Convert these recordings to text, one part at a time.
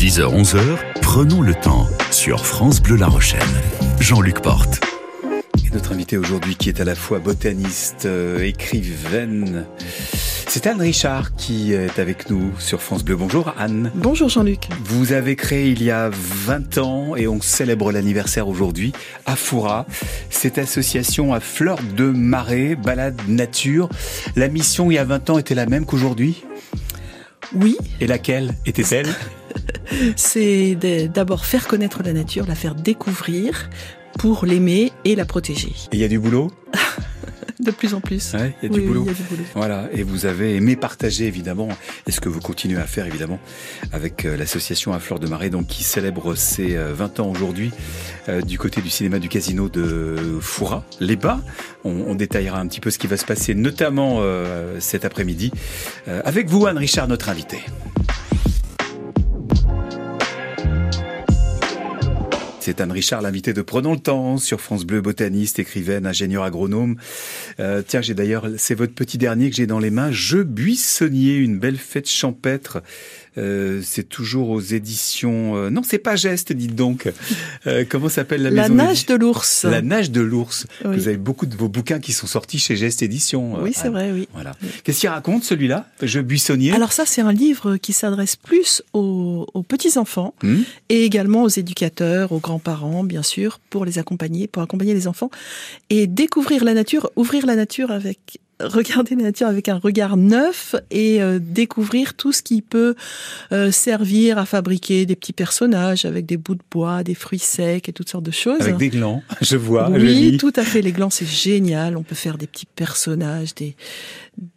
10h-11h, prenons le temps sur France Bleu La Rochelle. Jean-Luc Porte. Et notre invité aujourd'hui qui est à la fois botaniste, euh, écrivaine, c'est Anne Richard qui est avec nous sur France Bleu. Bonjour Anne. Bonjour Jean-Luc. Vous avez créé il y a 20 ans et on célèbre l'anniversaire aujourd'hui à Foura, cette association à fleur de marais, balade nature. La mission il y a 20 ans était la même qu'aujourd'hui? Oui. Et laquelle était-elle? C'est d'abord faire connaître la nature, la faire découvrir pour l'aimer et la protéger. Et il y a du boulot? de plus en plus. Ouais, il y, a du boulot. Voilà, et vous avez aimé partager évidemment, et ce que vous continuez à faire évidemment, avec euh, l'association à Fleur de Marais, donc qui célèbre ses 20 euh, ans aujourd'hui euh, du côté du cinéma du casino de Foura, les Bas. On, on, détaillera un petit peu ce qui va se passer, notamment cet après-midi, avec vous Anne Richard, notre invité. C'est Anne Richard, l'invité de Prenons le temps sur France Bleu, botaniste, écrivaine, ingénieur agronome. Euh, tiens, j'ai d'ailleurs, c'est votre petit dernier que j'ai dans les mains, Je buissonnier, une belle fête champêtre euh, c'est toujours aux éditions. Euh, non, c'est pas Geste, dites donc. Euh, comment s'appelle la, la maison La Nage de l'ours. La Nage de l'ours. Vous avez beaucoup de vos bouquins qui sont sortis chez Geste Éditions. Oui, c'est vrai, oui. Voilà. Qu'est-ce qu'il raconte celui-là Je buissonnier. Alors ça, c'est un livre qui s'adresse plus aux, petits enfants hmm. et également aux éducateurs, aux grands-parents, bien sûr, pour les accompagner, pour accompagner les enfants et découvrir la nature, ouvrir la nature avec regarder la nature avec un regard neuf et euh, découvrir tout ce qui peut euh, servir à fabriquer des petits personnages avec des bouts de bois, des fruits secs et toutes sortes de choses. Avec des glands, je vois. Oui, tout à fait. Les glands, c'est génial. On peut faire des petits personnages, des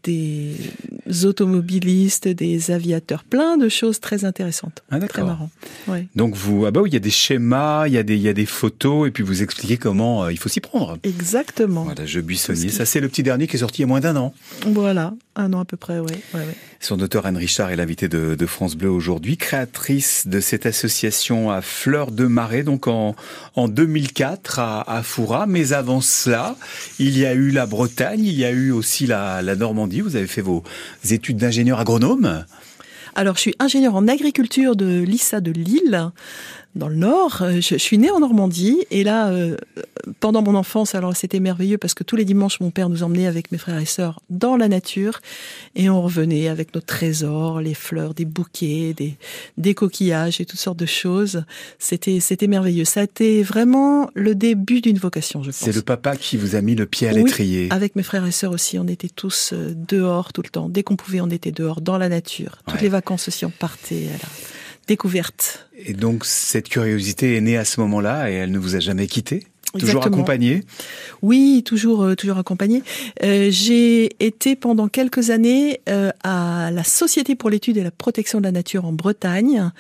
des automobilistes, des aviateurs, plein de choses très intéressantes, ah, très marrant. Donc vous, ah bah oui, il y a des schémas, il y a des, il y a des photos, et puis vous expliquez comment euh, il faut s'y prendre. Exactement. Voilà, je buissonnier. Ça, c'est le petit dernier qui est sorti il y a moins d'un an. Voilà, un an à peu près, oui. Ouais, ouais. Son auteur Anne Richard est l'invité de, de, France Bleu aujourd'hui, créatrice de cette association à Fleur de Marais, donc en, en 2004 à, à Foura. Mais avant cela, il y a eu la Bretagne, il y a eu aussi la, la Normandie. Vous avez fait vos études d'ingénieur agronome? Alors, je suis ingénieur en agriculture de l'ISA de Lille dans le Nord. Euh, je, suis née en Normandie et là, euh, pendant mon enfance, alors c'était merveilleux parce que tous les dimanches, mon père nous emmenait avec mes frères et sœurs dans la nature et on revenait avec nos trésors, les fleurs, des bouquets, des, des coquillages et toutes sortes de choses. C'était c'était merveilleux. Ça a été vraiment le début d'une vocation, je pense. C'est le papa qui vous a mis le pied à l'étrier. avec mes frères et sœurs aussi, on était tous euh, dehors tout le temps. Dès qu'on pouvait, on était dehors, dans la nature. Toutes les vacances aussi, on partait découverte. Et donc cette curiosité est née à ce moment-là et elle ne vous a jamais quitté Toujours accompagné Oui, toujours euh, toujours accompagné. Euh, j'ai été pendant quelques années euh, à la Société pour l'étude et la protection de la nature en Bretagne,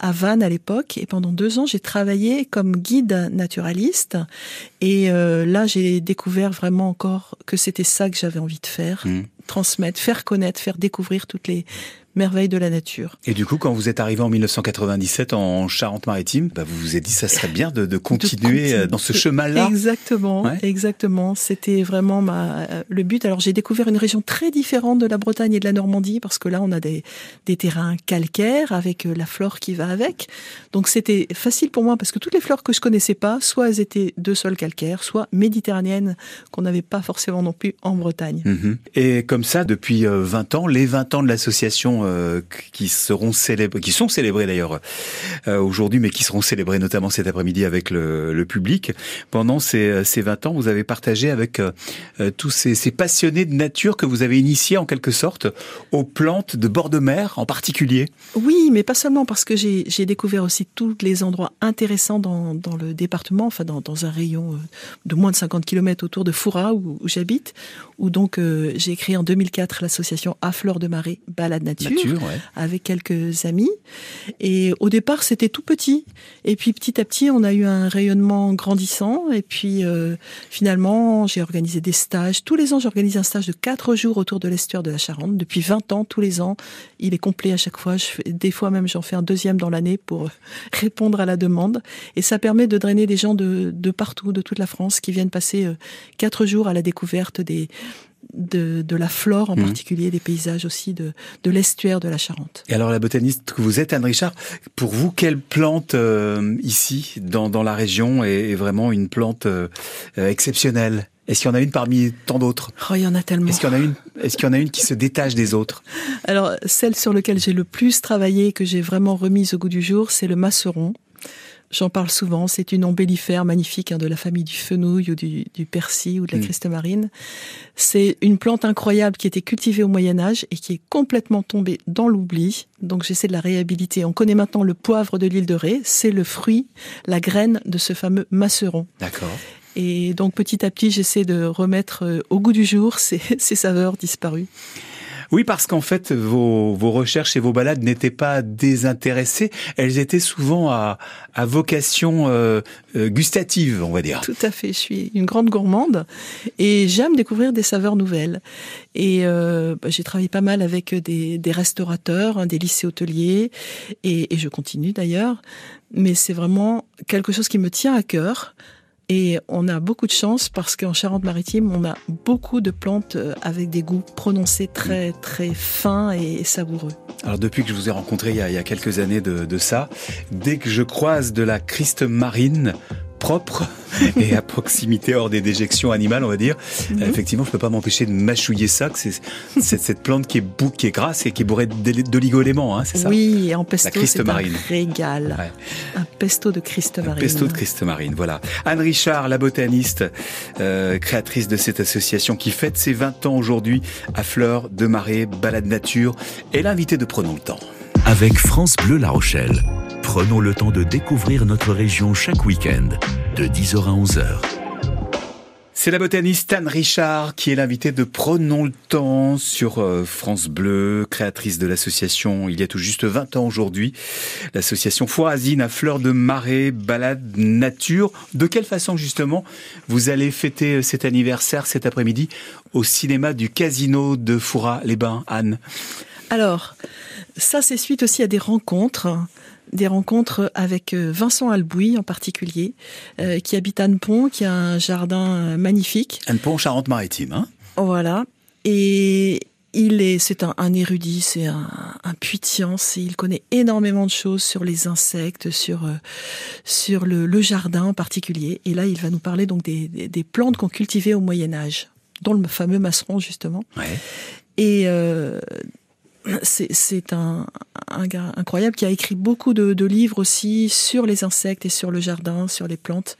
à Vannes à l'époque, et pendant deux ans j'ai travaillé comme guide naturaliste. Et là j'ai découvert vraiment encore que c'était ça que j'avais envie de faire, mmh. transmettre, faire connaître, faire découvrir toutes les merveille de la nature. Et du coup, quand vous êtes arrivé en 1997 en Charente-Maritime, bah vous vous êtes dit ça serait bien de, de, continuer, euh, dans ce chemin-là. Exactement, exactement. C'était vraiment ma, euh, le but. Alors j'ai découvert une région très différente de la Bretagne et de la Normandie parce que là on a des, des terrains calcaires avec euh, la flore qui va avec. Donc c'était facile pour moi parce que toutes les fleurs que je connaissais pas, soit elles étaient de sol calcaire, soit méditerranéennes qu'on n'avait pas forcément non plus en Bretagne. Mhm. Et comme ça, depuis 20 ans, les 20 ans de l'association euh, qui seront célébrés, qui sont célébrés d'ailleurs euh, aujourd'hui, mais qui seront célébrés notamment cet après-midi avec le, public. Pendant ces, ces 20 ans, vous avez partagé avec euh, tous ces, passionnés de nature que vous avez initiés en quelque sorte aux plantes de bord de mer en particulier. Oui, mais pas seulement parce que j'ai découvert aussi tous les endroits intéressants dans, le département, enfin dans, un rayon de moins de 50 km autour de Foura où, j'habite, où donc j'ai créé en 2004 l'association À Fleur de Marais Balade Nature avec quelques amis. Et au départ, c'était tout petit. Et puis petit à petit, on a eu un rayonnement grandissant. Et puis euh, finalement, j'ai organisé des stages. Tous les ans, j'organise un stage de quatre jours autour de l'estuaire de la Charente. Depuis 20 ans, tous les ans, il est complet à chaque fois. Je fais, des fois même, j'en fais un deuxième dans l'année pour répondre à la demande. Et ça permet de drainer des gens de, de partout, de toute la France, qui viennent passer euh, quatre jours à la découverte des de, de la flore en Mhm. particulier, des paysages aussi de, de l'estuaire de la Charente. Et alors la botaniste que vous êtes, Anne Richard, pour vous, quelle plante euh, ici, dans, dans la région, est, est vraiment une plante euh, euh, exceptionnelle? Est-ce qu'il y en a une parmi tant d'autres? Oh, il y en a tellement. Est-ce qu'il y en a une Est-ce qu'il y en a une qui se détache des autres? Alors, celle sur laquelle j'ai le plus travaillé, que j'ai vraiment remise au goût du jour, c'est le masseron. J'en parle souvent, c'est une ombellifère magnifique hein, de la famille du fenouil ou du, du persil ou de la Mm. christe marine. C'est une plante incroyable qui était cultivée au Moyen Âge et qui est complètement tombée dans l'oubli. Donc j'essaie de la réhabiliter. On connaît maintenant le poivre de l'île de Ré, c'est le fruit, la graine de ce fameux masseron. D'accord. Et donc petit à petit, j'essaie de remettre euh, au goût du jour ces, ces saveurs disparues. Oui, parce qu'en fait, vos, vos recherches et vos balades n'étaient pas désintéressées, elles étaient souvent à, à vocation euh, euh, gustative, on va dire. Tout à fait, je suis une grande gourmande et j'aime découvrir des saveurs nouvelles. Et euh, bah, j'ai travaillé pas mal avec des, des restaurateurs, hein, des lycées hôteliers, et, et je continue d'ailleurs. Mais c'est vraiment quelque chose qui me tient à cœur. Et on a beaucoup de chance parce qu'en Charente-Maritime, on a beaucoup de plantes euh, avec des goûts prononcés très fins et savoureux. Alors depuis que je vous ai rencontré il y a, quelques années de, de ça, dès que je croise de la Christe marine propre et à proximité hors des déjections animales, on va dire, Mhm. effectivement, je peux pas m'empêcher de mâchouiller ça, que c'est cette plante qui est bou qui est grasse et qui est bourrée d'oli- d'oligo-éléments, hein, c'est ça? Oui, et en pesto, Christ c'est un marine. régal. Ouais. Un pesto de Christ Un marine. pesto de Christ marine, voilà. Anne Richard, la botaniste, euh, créatrice de cette association qui fête ses 20 ans aujourd'hui à Fleurs de Marais, Balade Nature, est l'invitée de Prenons le temps. Avec France Bleu La Rochelle, prenons le temps de découvrir notre région chaque week-end, de 10h à 11h. C'est la botaniste Anne Richard qui est l'invitée de Prenons le temps sur euh, France Bleu, créatrice de l'association il y a tout juste 20 ans aujourd'hui. L'association Foirazine à Fleurs de Marais, Balade Nature. De quelle façon justement vous allez fêter euh, cet anniversaire cet après-midi au cinéma du Casino de Fouras-les-Bains, Anne Alors, ça c'est suite aussi à des rencontres, des rencontres avec euh, Vincent Albouy en particulier, euh, qui habite Annepont, qui a un jardin euh, magnifique. Anne Pont, Charente-Maritime. Hein Voilà. Et il est, c'est un, un érudit, c'est un, un puits de science. Et il connaît énormément de choses sur les insectes, sur euh, sur le, le jardin en particulier. Et là, il va nous parler donc des, des, des plantes qu'on cultivait au Moyen Âge, dont le fameux masseron justement. ouais. Et euh, c'est un, un gars incroyable qui a écrit beaucoup de, de livres aussi sur les insectes et sur le jardin, sur les plantes.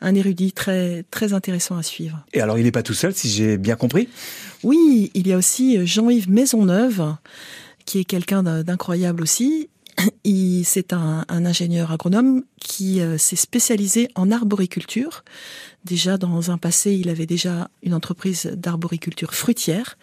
Un érudit très très intéressant à suivre. Et alors il n'est pas tout seul si j'ai bien compris? Oui, il y a aussi Jean-Yves Maisonneuve, qui est quelqu'un d'incroyable aussi. C'est un, un ingénieur agronome qui euh, s'est spécialisé en arboriculture. Déjà, dans un passé, il avait déjà une entreprise d'arboriculture fruitière.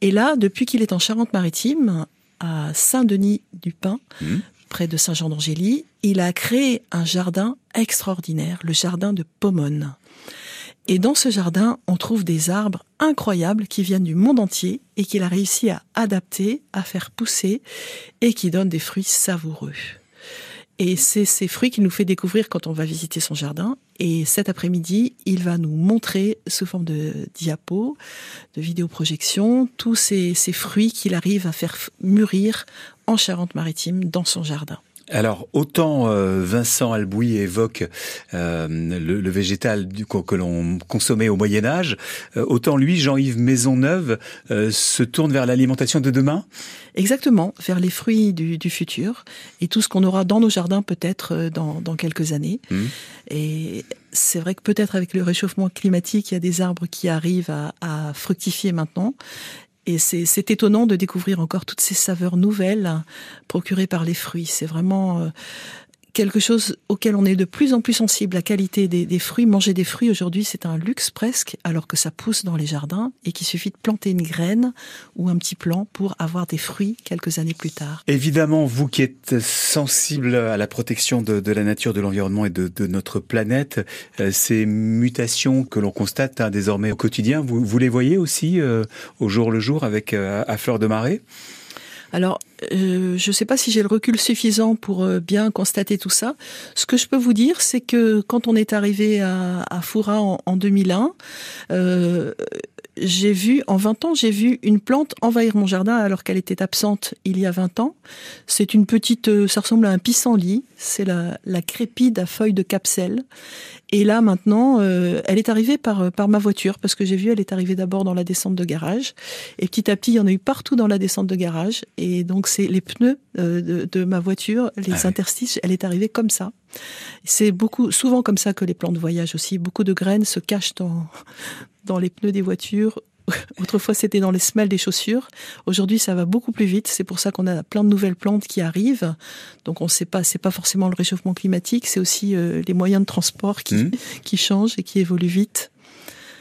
Et là, depuis qu'il est en Charente-Maritime, à Saint-Denis-du-Pin, Mhm. près de Saint-Jean-d'Angély, il a créé un jardin extraordinaire, le jardin de Pomone. Et dans ce jardin, on trouve des arbres incroyables qui viennent du monde entier et qu'il a réussi à adapter, à faire pousser et qui donnent des fruits savoureux. Et c'est ces fruits qu'il nous fait découvrir quand on va visiter son jardin. Et cet après-midi, il va nous montrer sous forme de diapo, de vidéoprojection, tous ces, fruits qu'il arrive à faire mûrir en Charente-Maritime dans son jardin. Alors, autant euh, Vincent Albouy évoque euh, le, le végétal du, que, l'on consommait au Moyen Âge, euh, autant lui, Jean-Yves Maisonneuve, euh, se tourne vers l'alimentation de demain? Exactement, vers les fruits du, du futur et tout ce qu'on aura dans nos jardins peut-être euh, dans, dans quelques années. Mhm. Et c'est vrai que peut-être avec le réchauffement climatique, il y a des arbres qui arrivent à, à fructifier maintenant. Et c'est étonnant de découvrir encore toutes ces saveurs nouvelles hein, procurées par les fruits. C'est vraiment euh, quelque chose auquel on est de plus en plus sensible. La qualité des, des fruits, manger des fruits aujourd'hui, c'est un luxe presque, alors que ça pousse dans les jardins et qu'il suffit de planter une graine ou un petit plant pour avoir des fruits quelques années plus tard. Évidemment, vous qui êtes sensible à la protection de, de la nature, de l'environnement et de, de notre planète, euh, ces mutations que l'on constate hein, désormais au quotidien, vous, vous les voyez aussi euh, au jour le jour avec euh, à fleur de marée? Alors, euh, je ne sais pas si j'ai le recul suffisant pour euh, bien constater tout ça. Ce que je peux vous dire, c'est que quand on est arrivé à, Foura en, en 2001, euh, j'ai vu, en 20 ans, j'ai vu une plante envahir mon jardin alors qu'elle était absente il y a 20 ans. C'est une petite, ça ressemble à un pissenlit. C'est la, la crépide à feuilles de capselle. Et là, maintenant, elle est arrivée par, par ma voiture parce que j'ai vu, elle est arrivée d'abord dans la descente de garage. Et petit à petit, il y en a eu partout dans la descente de garage. Et donc, c'est les pneus de, de, ma voiture, les ah interstices, elle est arrivée comme ça. C'est beaucoup, souvent comme ça que les plantes voyagent aussi. Beaucoup de graines se cachent dans, dans les pneus des voitures. Autrefois, c'était dans les semelles des chaussures. Aujourd'hui, ça va beaucoup plus vite. C'est pour ça qu'on a plein de nouvelles plantes qui arrivent. Donc, on ne sait pas, c'est pas forcément le réchauffement climatique, c'est aussi euh, les moyens de transport qui, mmh. qui changent et qui évoluent vite.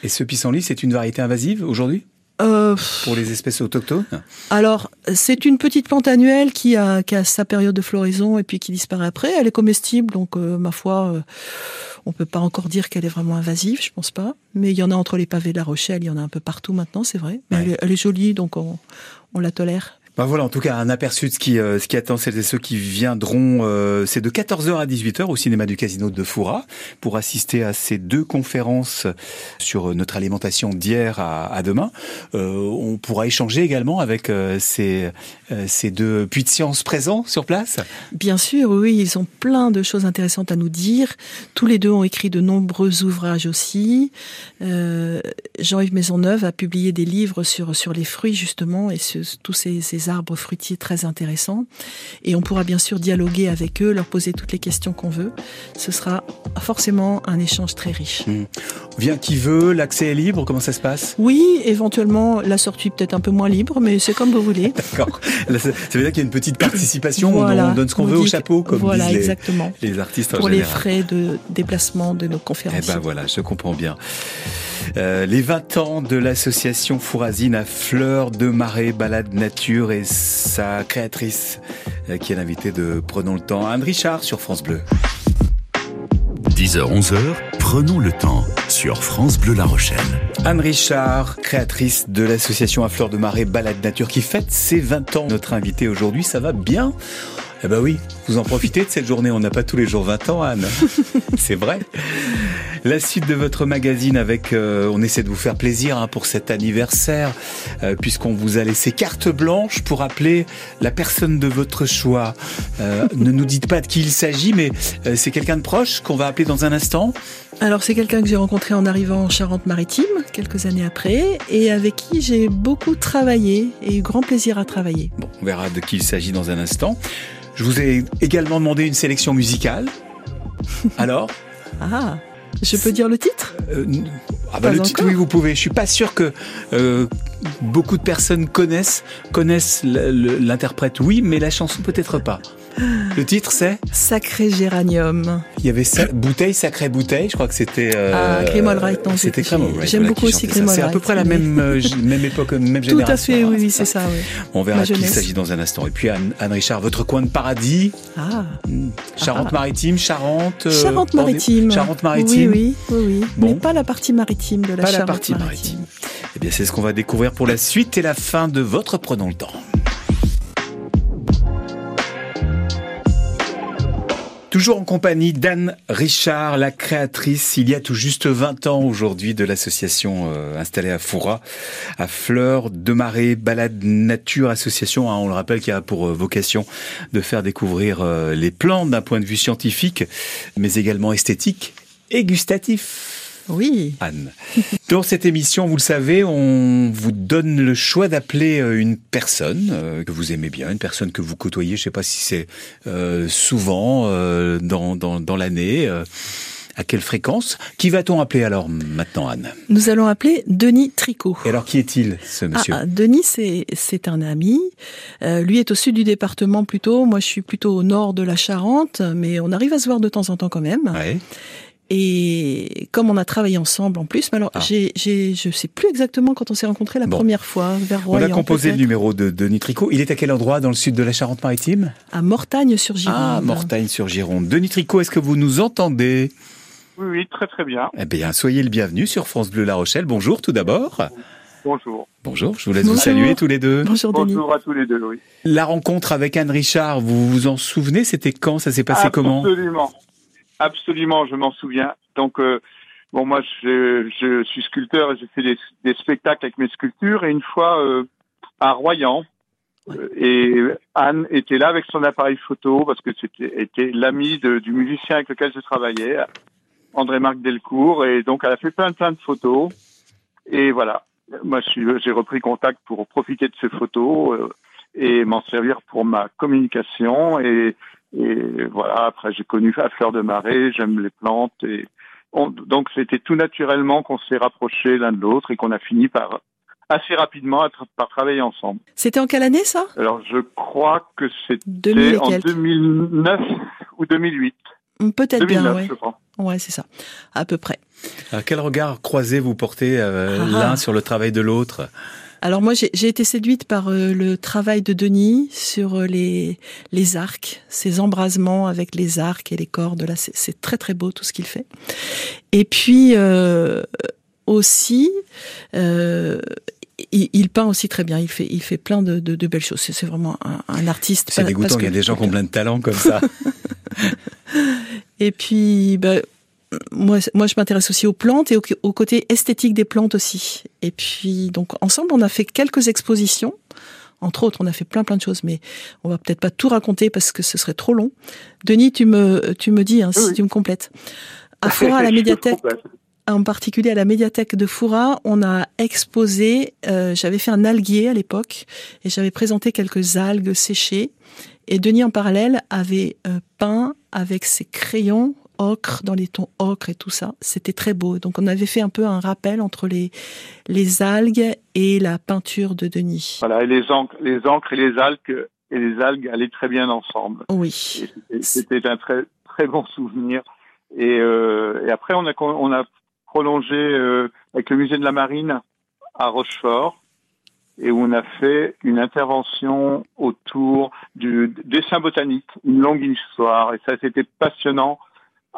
Et ce pissenlit, c'est une variété invasive aujourd'hui? Euh, pour les espèces autochtones Alors, c'est une petite plante annuelle qui a, qui a, sa période de floraison et puis qui disparaît après. Elle est comestible, donc euh, ma foi, euh, on peut pas encore dire qu'elle est vraiment invasive, je pense pas. Mais il y en a entre les pavés de La Rochelle, il y en a un peu partout maintenant, c'est vrai. Mais elle, est, elle, est, jolie, donc on, on la tolère. Ben voilà, en tout cas, un aperçu de ce qui, euh, ce qui attend celles et ceux qui viendront. Euh, c'est de 14h à 18h au cinéma du Casino de Foura pour assister à ces deux conférences sur notre alimentation d'hier à, demain. Euh, on pourra échanger également avec euh, ces, ces deux puits de science présents sur place. Bien sûr, oui, ils ont plein de choses intéressantes à nous dire. Tous les deux ont écrit de nombreux ouvrages aussi. Jean-Yves Maisonneuve a publié des livres sur, sur les fruits justement et sur tous ces arbres fruitiers très intéressants. Et on pourra bien sûr dialoguer avec eux, leur poser toutes les questions qu'on veut. Ce sera forcément un échange très riche. Mmh. Vient qui veut, l'accès est libre, comment ça se passe? Oui, éventuellement, la sortie peut-être un peu moins libre, mais c'est comme vous voulez. D'accord. Ça veut dire qu'il y a une petite participation, on donne ce qu'on veut au chapeau, comme voilà, disent les, exactement. les artistes Pour les frais de déplacement de nos conférences. Eh ben voilà, je comprends bien. Euh, les 20 ans de l'association Fourazine à Fleurs de Marais, Balade Nature et sa créatrice euh, qui est l'invité de Prenons le temps, Anne Richard sur France Bleu. 10h-11h, prenons le temps sur France Bleu La Rochelle. Anne Richard, créatrice de l'association à Fleurs de Marais Balade Nature qui fête ses 20 ans. Notre invité aujourd'hui, ça va bien eh ben oui, vous en profitez de cette journée. On n'a pas tous les jours 20 ans, Anne. C'est vrai. La suite de votre magazine avec, euh, on essaie de vous faire plaisir hein, pour cet anniversaire, euh, puisqu'on vous a laissé carte blanche pour appeler la personne de votre choix. Euh, ne nous dites pas de qui il s'agit, mais euh, c'est quelqu'un de proche qu'on va appeler dans un instant. Alors c'est quelqu'un que j'ai rencontré en arrivant en Charente-Maritime quelques années après et avec qui j'ai beaucoup travaillé et eu grand plaisir à travailler. Bon, on verra de qui il s'agit dans un instant. Je vous ai également demandé une sélection musicale. Alors Ah je peux dire le titre? Euh, ah bah Le titre, oui, vous pouvez. Je suis pas sûr que euh, beaucoup de personnes connaissent connaissent l'interprète, oui, mais la chanson peut-être pas. Le titre c'est Sacré Géranium. Il y avait sa... Bouteille, Sacré Bouteille, je crois que c'était... Euh... Ah, Grimald Wright, non. C'était Grimald Wright. J'aime beaucoup aussi Grimald C'est à peu près la même, euh, même époque, même génération. Tout à fait, oui, oui c'est ça. oui. On verra qui il s'agit dans un instant. Et puis Anne, Anne, Richard, votre coin de paradis ah. Charente-Maritime, Charente... Euh, Charente-Maritime. Charente-Maritime. Oui, oui, oui. oui. Bon. Mais pas la partie maritime de la Charente-Maritime. Pas la partie maritime. Eh bien, c'est ce qu'on va découvrir pour la suite et la fin de votre Prenons le temps. Toujours en compagnie d'Anne Richard, la créatrice, il y a tout juste 20 ans aujourd'hui, de l'association euh, installée à Foura, à Fleurs de Marais, Balade Nature Association. Hein, on le rappelle, qui a pour euh, vocation de faire découvrir euh, les plantes d'un point de vue scientifique, mais également esthétique et gustatif. Oui. Anne. Dans cette émission, vous le savez, on vous donne le choix d'appeler euh, une personne euh, que vous aimez bien, une personne que vous côtoyez, je ne sais pas si c'est euh, souvent euh, dans, dans, dans l'année. Euh, à quelle fréquence Qui va-t-on appeler alors maintenant, Anne? Nous allons appeler Denis Tricot. Et alors, qui est-il, ce monsieur? ah, Denis, c'est, c'est un ami. Euh, lui est au sud du département plutôt. Moi, je suis plutôt au nord de la Charente, mais on arrive à se voir de temps en temps quand même. Ouais. Et comme on a travaillé ensemble en plus, mais alors ah. j'ai, j'ai, je sais plus exactement quand on s'est rencontrés la bon. première fois vers Royan. On a composé le numéro de, de Nitrico. Il est à quel endroit dans le sud de la Charente-Maritime? À Mortagne-sur-Gironde. Ah, Mortagne-sur-Gironde. Denis Tricot, est-ce que vous nous entendez? Oui, oui, très très bien. Eh bien, soyez le bienvenu sur France Bleu La Rochelle. Bonjour tout d'abord. Bonjour. Bonjour, je vous laisse Bonjour. vous saluer tous les deux. Bonjour, Denis. Bonjour à tous les deux, oui. La rencontre avec Anne Richard, vous vous en souvenez? C'était quand? Ça s'est passé Absolument. comment? Absolument. Absolument, je m'en souviens. Donc, euh, Bon, moi, je, je suis sculpteur et j'ai fait des, des, spectacles avec mes sculptures. Et une fois, euh, à Royan, Ouais. euh, et Anne était là avec son appareil photo parce que c'était était l'ami de- du musicien avec lequel je travaillais, André-Marc Delcourt. Et donc, elle a fait plein, plein de photos. Et voilà. Moi, j'ai repris contact pour profiter de ces photos euh, et m'en servir pour ma communication. Et, et voilà, après, j'ai connu à fleur de marée, j'aime les plantes. Et on- donc, c'était tout naturellement qu'on s'est rapprochés l'un de l'autre et qu'on a fini par assez rapidement à tra- par travailler ensemble. C'était en quelle année ça? Alors, je crois que c'était 2000 et en quelques. 2009 ou 2008. Hum, Peut-être bien, 2009, ouais. c'est ça, à peu près. Alors, quel regard croisé vous portez euh, Ah. l'un sur le travail de l'autre? Alors moi, j'ai été séduite par euh, le travail de Denis sur euh, les les arcs, ces embrasements avec les arcs et les cordes. Là, c'est- très très beau tout ce qu'il fait. Et puis euh, aussi, euh, il, il peint aussi très bien. Il fait il fait plein de, de, de belles choses. C'est vraiment un, un artiste. C'est dégoûtant, parce il y a des gens qui ont plein de talent comme ça. Et puis, bah, moi, moi, je m'intéresse aussi aux plantes et au, au côté esthétique des plantes aussi. Et puis, donc, ensemble, on a fait quelques expositions. Entre autres, on a fait plein plein de choses, mais on va peut-être pas tout raconter parce que ce serait trop long. Denis, tu me, tu me dis hein, si tu me complètes. À Foura, à la médiathèque, en particulier à la médiathèque de Foura, on a exposé, euh, j'avais fait un alguier à l'époque, et j'avais présenté quelques algues séchées, et Denis en parallèle avait euh, peint avec ses crayons ocre, dans les tons ocre et tout ça. C'était très beau. Donc on avait fait un peu un rappel entre les, les algues et la peinture de Denis. Voilà, et les encres, les encres et les algues et les algues allaient très bien ensemble. Oui. C'était- un très très bon souvenir. Et, euh, et après, on a con- on a prolongé euh, avec le musée de la Marine à Rochefort et où on a fait une intervention autour du dessin botanique, une longue histoire. Et ça, c'était passionnant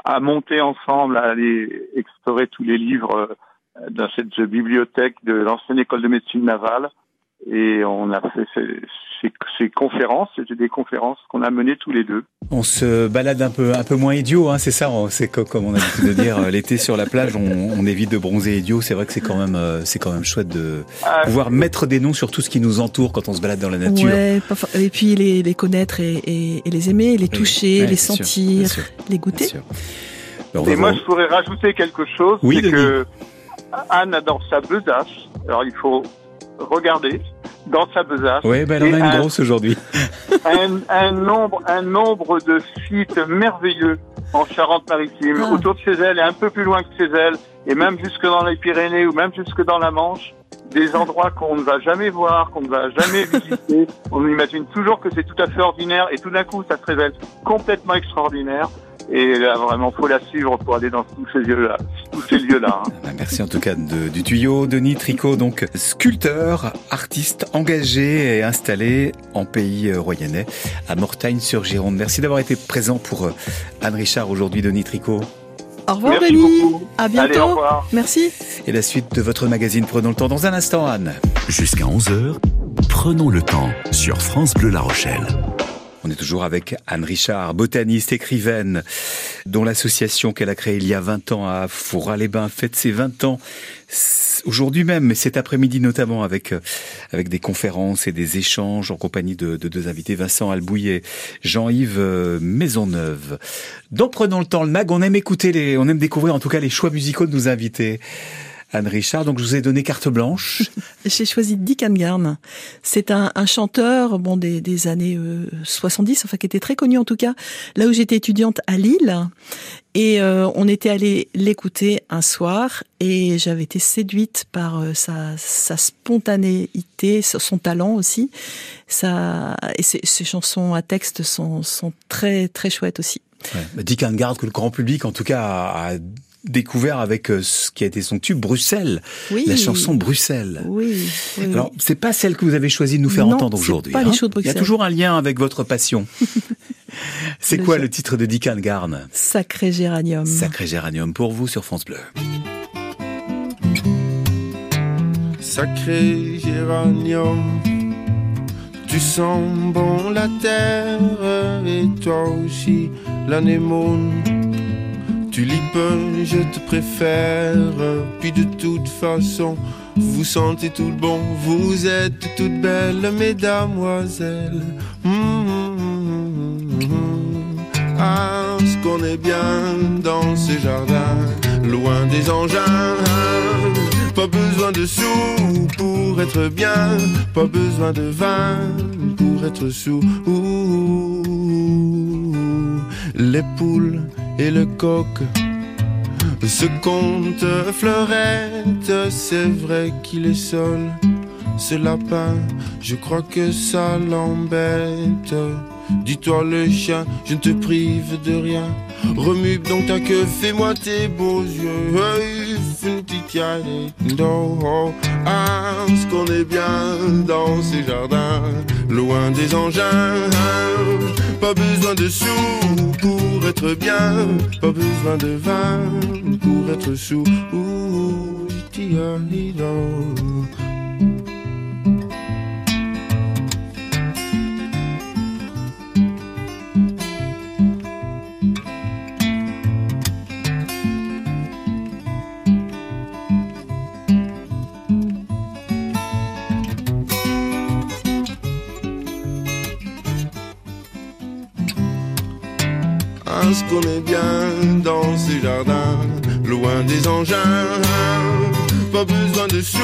à monter ensemble, à aller explorer tous les livres euh, dans cette bibliothèque de l'ancienne école de médecine navale. Et on a fait ces, ces- ces conférences, c'était des conférences qu'on a menées tous les deux. On se balade un peu, un peu moins idiot, hein, c'est ça. on- C'est co- comme on a l'habitude de dire, euh, l'été sur la plage, on, on évite de bronzer idiot. C'est vrai que c'est quand même, euh, c'est quand même chouette de Ah, pouvoir mettre des noms sur tout ce qui nous entoure quand on se balade dans la nature. Ouais, et puis les, les connaître et, et- et les aimer, les toucher, Ouais, les sûr, sentir, sûr, les goûter. Et moi, voir- je pourrais rajouter quelque chose, Oui, c'est que Anne adore sa besace. Alors, il faut regarder dans sa besace Ouais, ben, elle en Et a une un- grosse aujourd'hui. un, un nombre, un nombre de sites merveilleux en Charente-Maritime, Ah. autour de chez elle et un peu plus loin que chez elle, et même jusque dans les Pyrénées ou même jusque dans la Manche, des endroits qu'on ne va jamais voir, qu'on ne va jamais visiter. On imagine toujours que c'est tout à fait ordinaire et tout d'un coup, ça se révèle complètement extraordinaire. Et là, vraiment, faut la suivre pour aller dans tous ces lieux-là. Tous ces lieux-là. hein. Ben, Merci en tout cas de- du tuyau, Denis Tricot, donc sculpteur, artiste engagé et installé en pays euh, royannais, à Mortagne-sur-Gironde. Merci d'avoir été présent pour euh, Anne Richard aujourd'hui, Denis Tricot. Au revoir Merci Denis. beaucoup. À Allez, au bientôt. revoir. Merci. Et la suite de votre magazine Prenons le temps dans un instant, Anne. Jusqu'à 11h, prenons le temps sur France Bleu La Rochelle. On est toujours avec Anne Richard, botaniste, écrivaine, dont l'association qu'elle a créée il y a 20 ans à Foura-les-Bains fête ses 20 ans aujourd'hui même, mais cet après-midi notamment avec euh, avec des conférences et des échanges en compagnie de, de deux invités, Vincent Albouy et Jean-Yves euh, Maisonneuve. Donc prenons le temps, le mag, on aime écouter les, on aime découvrir en tout cas les choix musicaux de nos invités. Anne Richard, donc je vous ai donné carte blanche. J'ai choisi Dick Angarn. C'est un, un chanteur bon des, des années euh, 70, enfin qui était très connu en tout cas, là où j'étais étudiante à Lille. Et euh, on était allé l'écouter un soir et j'avais été séduite par euh, sa, sa spontanéité, son talent aussi. Ça, et ses, ses chansons à texte sont, sont très très chouettes aussi. Ouais. Dick Angarde que le grand public en tout cas a découvert avec euh, ce qui a été son tube Bruxelles, Oui. la chanson Bruxelles. Oui. oui, Alors, c'est pas celle que vous avez choisi de nous faire Non, entendre aujourd'hui. pas les hein. shows de Il y a Bruxelles. toujours un lien avec votre passion. c'est quoi jeu. le titre de Dick Angarn Sacré géranium. Sacré géranium pour vous sur France Bleu. Sacré géranium, tu sens bon la terre et toi aussi l'anémone. Tulipe, je te préfère. Puis de toute façon, vous sentez tout bon. Vous êtes toute belle, mesdamoiselles. Mmh, ah, ce qu'on est bien dans ces jardins, loin des engins. Pas besoin de sous pour être bien, pas besoin de vin pour être sous. Les poules et le coq. Ce conte fleurette, c'est vrai qu'il est seul. Ce lapin, je crois que ça l'embête. Dis-toi le chien, je ne te prive de rien. Remue donc ta queue, fais-moi tes beaux yeux. Ah, ce qu'on est bien dans ces jardins, loin des engins. Pas besoin de sous pour être bien, pas besoin de vin pour être sous. Parce qu'on est bien dans ces jardins, loin des engins. Pas besoin de sous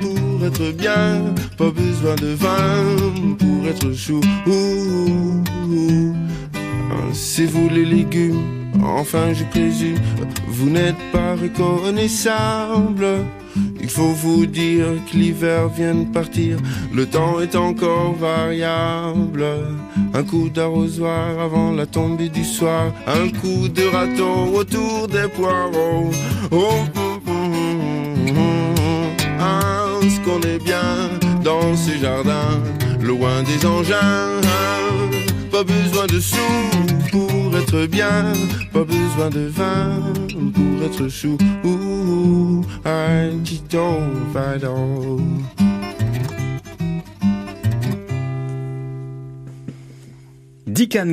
pour être bien, pas besoin de vin pour être chou. C'est vous les légumes, enfin je présume, vous n'êtes pas reconnaissable. Il faut vous dire que l'hiver vient de partir, le temps est encore variable. Un coup d'arrosoir avant la tombée du soir, un coup de râteau autour des poireaux. Oh, ce qu'on est bien dans ces jardins, loin des engins. Pas besoin de sous pour être bien, pas besoin de vin pour être chou.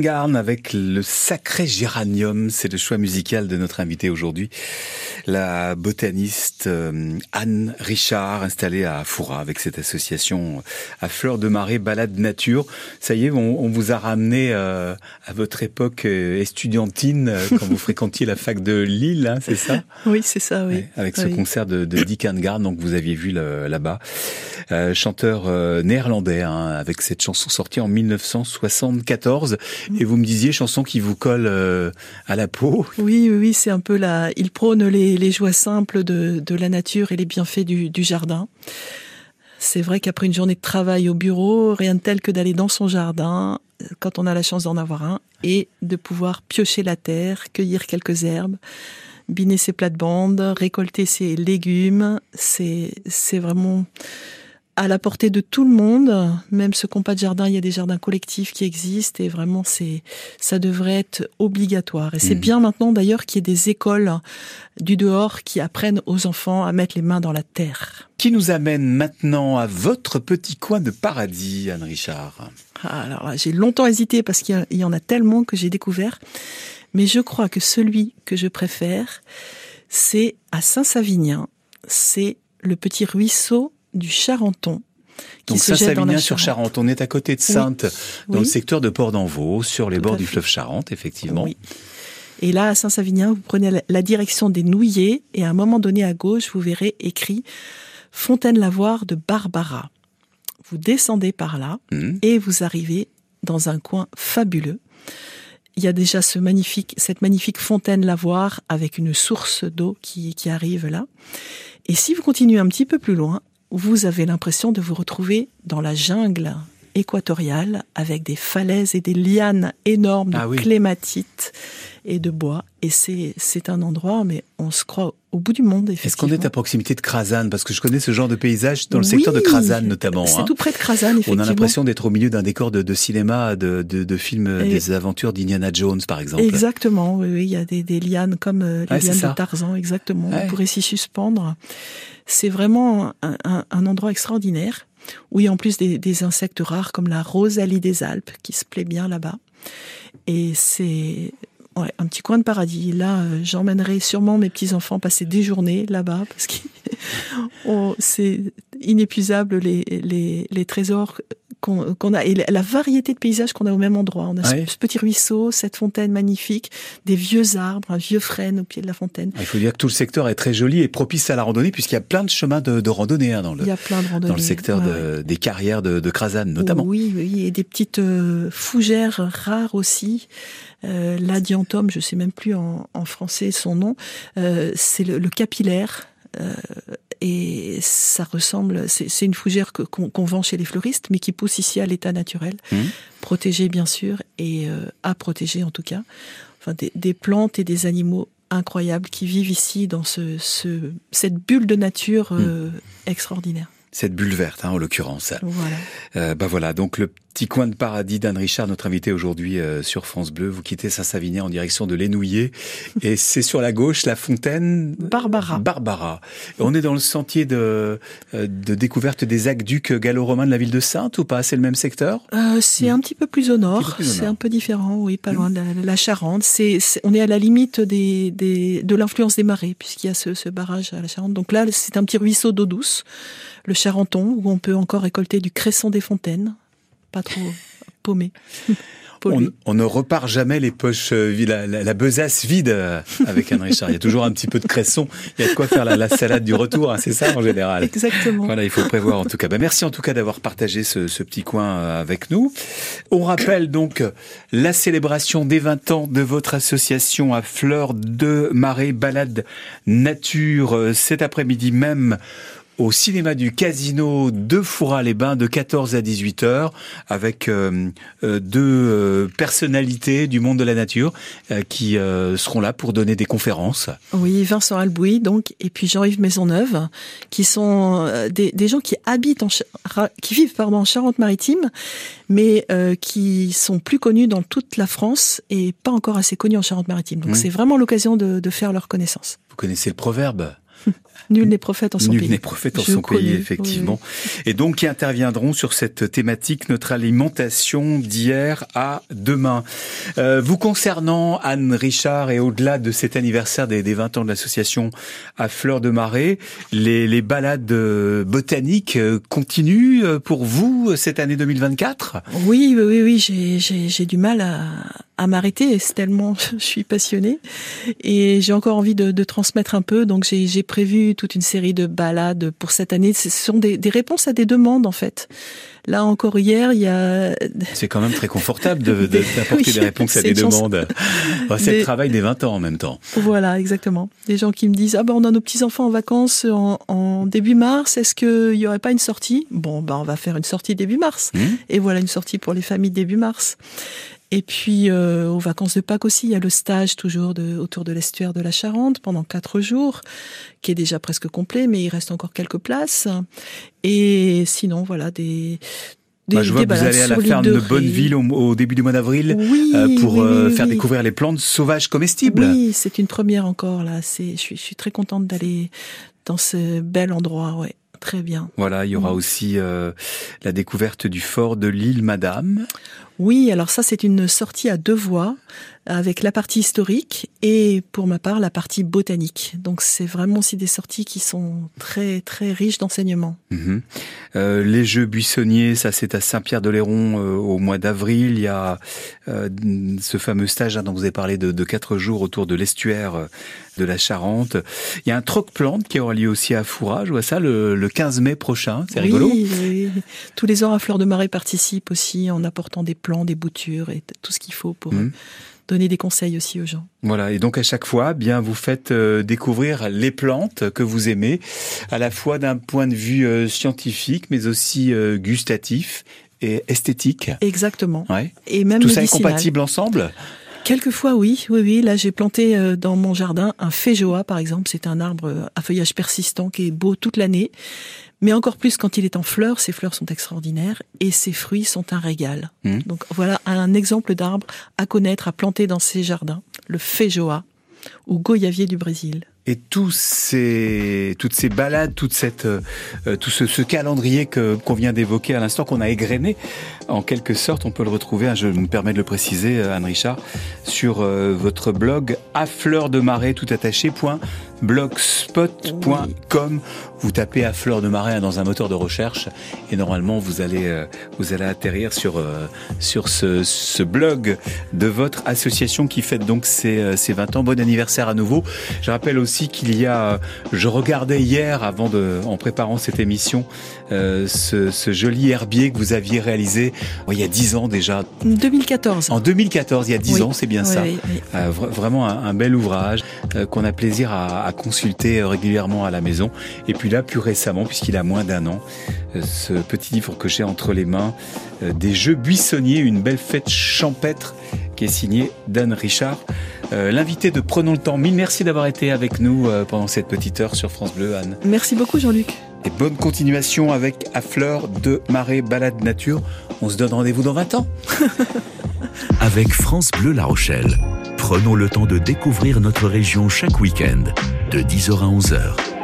Garn avec le sacré géranium, c'est le choix musical de notre invité aujourd'hui, la botaniste euh, Anne Richard, installée à Foura avec cette association à fleur de marée balade nature. Ça y est, on, vous a ramené euh, à votre époque euh, estudiantine quand vous fréquentiez la fac de Lille, hein, c'est ça? Oui, c'est ça, oui. avec ce concert de, de Dick Garn, donc vous aviez vu là-bas, chanteur néerlandais, hein, avec cette chanson sortie en 1974. Et vous me disiez chanson qui vous colle euh, à la peau. Oui, oui, c'est un peu la. Il prône les, joies simples de, la nature et les bienfaits du, jardin. C'est vrai qu'après une journée de travail au bureau, rien de tel que d'aller dans son jardin, quand on a la chance d'en avoir un, et de pouvoir piocher la terre, cueillir quelques herbes, biner ses plates-bandes, récolter ses légumes. C'est vraiment à la portée de tout le monde, même ceux qui n'ont pas de jardin, il y a des jardins collectifs qui existent et vraiment c'est ça devrait être obligatoire. Et c'est mmh. bien maintenant d'ailleurs qu'il y ait des écoles du dehors qui apprennent aux enfants à mettre les mains dans la terre. Qui nous amène maintenant à votre petit coin de paradis, Anne Richard ah, Alors j'ai longtemps hésité parce qu'il y en a tellement que j'ai découvert, mais je crois que celui que je préfère, c'est à Saint-Savinien. C'est le petit ruisseau du Charenton. Qui Donc Saint-Savinien sur Charente, on est à côté de Sainte, dans le secteur de Port d'Envaux, sur les bords du fleuve Charente, effectivement. Oui. Et là, à Saint-Savinien, vous prenez la direction des Nouillés et à un moment donné à gauche, vous verrez écrit Fontaine-Lavoir de Barbara. Vous descendez par là mmh. et vous arrivez dans un coin fabuleux. Il y a déjà ce magnifique, cette magnifique fontaine lavoir avec une source d'eau qui, qui arrive là. Et si vous continuez un petit peu plus loin, vous avez l'impression de vous retrouver dans la jungle équatoriale avec des falaises et des lianes énormes de ah clématite et de bois. Et c'est, un endroit, mais on se croit au bout du monde, Est-ce qu'on est à proximité de Krasan Parce que je connais ce genre de paysage dans le secteur de Krasan notamment. C'est hein. tout près de Krasan, effectivement. On a l'impression d'être au milieu d'un décor de, de cinéma, de, de, de films, des aventures d'Indiana Jones, par exemple. Exactement, oui, oui. Il y a des, des lianes comme euh, les lianes de Tarzan, exactement. On pourrait s'y suspendre. C'est vraiment un, un, endroit extraordinaire. Oui, en plus des, insectes rares comme la rosalie des Alpes qui se plaît bien là-bas. Et c'est un petit coin de paradis. Là, euh, j'emmènerai sûrement mes petits-enfants passer des journées là-bas parce que c'est inépuisable les, les trésors qu'on a et la variété de paysages qu'on a au même endroit. On a ce, petit ruisseau, cette fontaine magnifique, des vieux arbres, un vieux frêne au pied de la fontaine. Il faut dire que tout le secteur est très joli et propice à la randonnée puisqu'il y a plein de chemins de, de randonnée hein, dans le. Il y a plein de Dans le secteur de, des carrières de, de notamment. Oui, oui, et des petites euh, fougères rares aussi. Euh, L'adiantum, je sais même plus en, en français son nom, euh, c'est le, le, capillaire. Euh, et ça ressemble, c'est une fougère qu'on vend chez les fleuristes, mais qui pousse ici à l'état naturel, mmh. protégée bien sûr et euh, à protéger en tout cas. Enfin, des, des, plantes et des animaux incroyables qui vivent ici dans ce, ce cette bulle de nature euh, mmh. extraordinaire cette bulle verte, hein, en l'occurrence. Voilà. Euh, bah voilà, donc le petit coin de paradis d'Anne Richard, notre invité aujourd'hui euh, sur France Bleu. Vous quittez Saint-Savigny en direction de l'Énouillé, et c'est sur la gauche la fontaine Barbara. Barbara. on est dans le sentier de, euh, de découverte des aqueducs gallo-romains de la ville de Sainte ou pas? C'est le même secteur? Euh, C'est un petit peu plus au nord. C'est un peu différent, oui, pas loin de la, Charente. C'est, on est à la limite des, des de l'influence des marées puisqu'il y a ce, ce barrage à la Charente. Donc là, c'est un petit ruisseau d'eau douce le Charenton, où on peut encore récolter du cresson des fontaines, pas trop paumé. On, ne repart jamais les poches, euh, la, la, besace vide euh, avec un Richard. Il y a toujours un petit peu de cresson. Il y a de quoi faire la, salade du retour. Hein, c'est ça en général. Exactement. Voilà, il faut prévoir en tout cas. Ben, merci en tout cas d'avoir partagé ce, ce, petit coin euh, avec nous. On rappelle donc la célébration des 20 ans de votre association à Fleur de Marais Balade Nature cet après-midi même au cinéma du Casino de Fouras-les-Bains de 14 à 18 heures avec euh, euh, deux euh, personnalités du monde de la nature qui seront là pour donner des conférences. Oui, Vincent Albouy donc et puis Jean-Yves Maisonneuve qui sont des, des, gens qui habitent en qui vivent pardon en Charente-Maritime mais qui sont plus connus dans toute la France et pas encore assez connus en Charente-Maritime. Donc c'est vraiment l'occasion de, de faire leur connaissance. Vous connaissez le proverbe? Nul n'est prophète en son Nul pays. Nul n'est prophète en son pays, effectivement. Et donc, qui interviendront sur cette thématique, notre alimentation d'hier à demain. Euh, vous concernant, Anne Richard, et au-delà de cet anniversaire des, des 20 ans de l'association à Fleur de Marais, les, les balades euh, botaniques euh, continuent euh, pour vous cette année 2024 Oui, oui, oui, j'ai du mal à, à m'arrêter, c'est tellement je suis passionnée et j'ai encore envie de, de, transmettre un peu. Donc j'ai prévu toute une série de balades pour cette année. Ce sont des, des réponses à des demandes en fait. Là encore hier, il y a. C'est quand même très confortable d'apporter de, des réponses à des demandes. c'est le travail des 20 ans en même temps. Voilà, exactement. Des gens qui me disent ah ben on a nos petits enfants en vacances en, en début mars. Est-ce qu'il y aurait pas une sortie? Bon ben on va faire une sortie début mars. Mmh. Et voilà une sortie pour les familles début mars. Et puis euh, aux vacances de Pâques aussi, il y a le stage toujours de, autour de l'estuaire de la Charente pendant quatre jours, qui est déjà presque complet, mais il reste encore quelques places. Et sinon, voilà des des, bah, je vois que vous allez à la ferme de, Bonneville au, au, début du mois d'avril oui, euh, pour oui, euh, faire découvrir les plantes sauvages comestibles. Oui, c'est une première encore là. C'est, je suis, je suis très contente d'aller dans ce bel endroit. Ouais. Très bien. Voilà, il y aura aussi euh, la découverte du fort de l'île Madame. Oui, alors ça c'est une sortie à deux voies avec la partie historique et pour ma part la partie botanique. Donc c'est vraiment aussi des sorties qui sont très très riches d'enseignements. Mmh. Euh, les Jeux buissonniers, ça c'est à Saint-Pierre-de-Léron euh, au mois d'avril. Il y a euh, ce fameux stage hein, dont vous avez parlé de, de quatre jours autour de l'estuaire de la Charente. Il y a un troc-plante qui aura lieu aussi à Fourage. Je vois ça le, le 15 mai prochain. C'est oui, rigolo. Oui. Tous les ans à Fleur de Marais participent aussi en apportant des des boutures et tout ce qu'il faut pour mmh donner des conseils aussi aux gens. Voilà, et donc à chaque fois, bien vous faites euh, découvrir les plantes que vous aimez, à la fois d'un point de vue euh, scientifique, mais aussi euh, gustatif et esthétique. Exactement. Ouais. Et même tout médicinal. ça est compatible ensemble? Quelquefois, oui, oui, oui. Là, j'ai planté dans mon jardin un féjoa, par exemple. C'est un arbre à feuillage persistant qui est beau toute l'année. Mais encore plus quand il est en fleurs, ses fleurs sont extraordinaires et ses fruits sont un régal. Mmh. Donc voilà un exemple d'arbre à connaître, à planter dans ses jardins, le feijoa ou goyavier du Brésil. Et tous ces, toutes ces balades, toute cette, euh, tout ce, ce, calendrier que qu'on vient d'évoquer à l'instant, qu'on a égrené, en quelque sorte, on peut le retrouver, hein, je me permets de le préciser, Anne Richard, sur votre blog à fleur de marée tout attaché blogspot.com. Vous tapez à fleur de marais dans un moteur de recherche et normalement vous allez euh, vous allez atterrir sur euh, sur ce, ce, blog de votre association qui fête donc ses, ses 20 ans. Bon anniversaire à nouveau. Je rappelle aussi qu'il y a, je regardais hier avant de en préparant cette émission euh, ce, ce, joli herbier que vous aviez réalisé oh, il y a 10 ans déjà. 2014. En 2014, il y a 10 ans, c'est bien ça. vraiment un, un, bel ouvrage qu'on a plaisir à à consulter régulièrement à la maison. Et puis là, plus récemment, puisqu'il a moins d'un an, euh, ce petit livre que j'ai entre les mains, euh, des Jeux buissonniers, une belle fête champêtre, qui est signé Dan Richard. Euh, l'invité de Prenons le temps, mille merci d'avoir été avec nous pendant cette petite heure sur France Bleu, Anne. Merci beaucoup, Jean-Luc. Et bonne continuation avec À Fleur de Marais Balade Nature. On se donne rendez-vous dans 20 ans. avec France Bleu La Rochelle, prenons le temps de découvrir notre région chaque week-end de 10h à 11h.